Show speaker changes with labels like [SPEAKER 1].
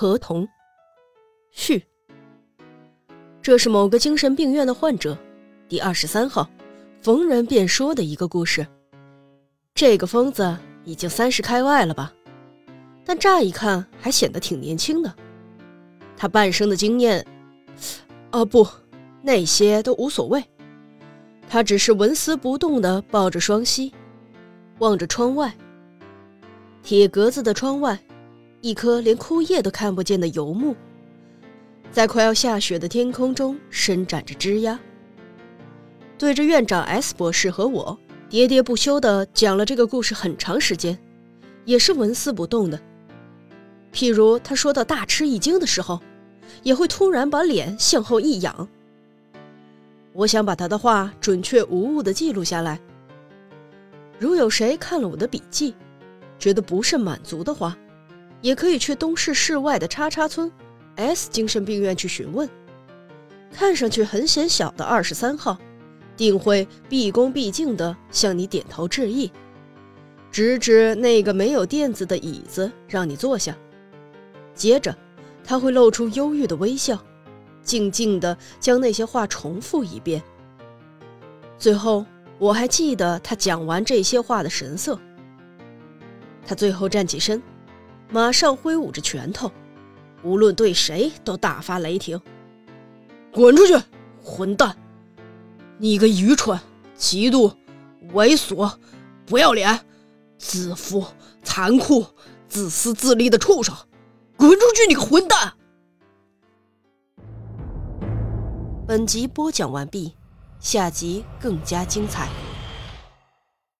[SPEAKER 1] 合同续。这是某个精神病院的患者，第二十三号，逢人便说的一个故事。这个疯子已经三十开外了吧？但乍一看还显得挺年轻的。他半生的经验，啊不，那些都无所谓。他只是纹丝不动地抱着双膝，望着窗外。铁格子的窗外，一棵连枯叶都看不见的油木。在快要下雪的天空中伸展着枝桠，对着院长 S 博士和我喋喋不休地讲了这个故事很长时间，也是纹丝不动的。譬如他说到大吃一惊的时候，也会突然把脸向后一仰。我想把他的话准确无误地记录下来。如有谁看了我的笔记，觉得不甚满足的话，也可以去东市市外的叉叉村。S 精神病院去询问，看上去很显小的二十三号，定会毕恭毕敬地向你点头致意，指指那个没有垫子的椅子让你坐下。接着，他会露出忧郁的微笑，静静地将那些话重复一遍。最后，我还记得他讲完这些话的神色。他最后站起身，马上挥舞着拳头。无论对谁都大发雷霆，
[SPEAKER 2] 滚出去，混蛋！你个愚蠢、嫉妒、猥琐、不要脸、自负、残酷、自私自利的畜生，滚出去！你个混蛋！
[SPEAKER 1] 本集播讲完毕，下集更加精彩。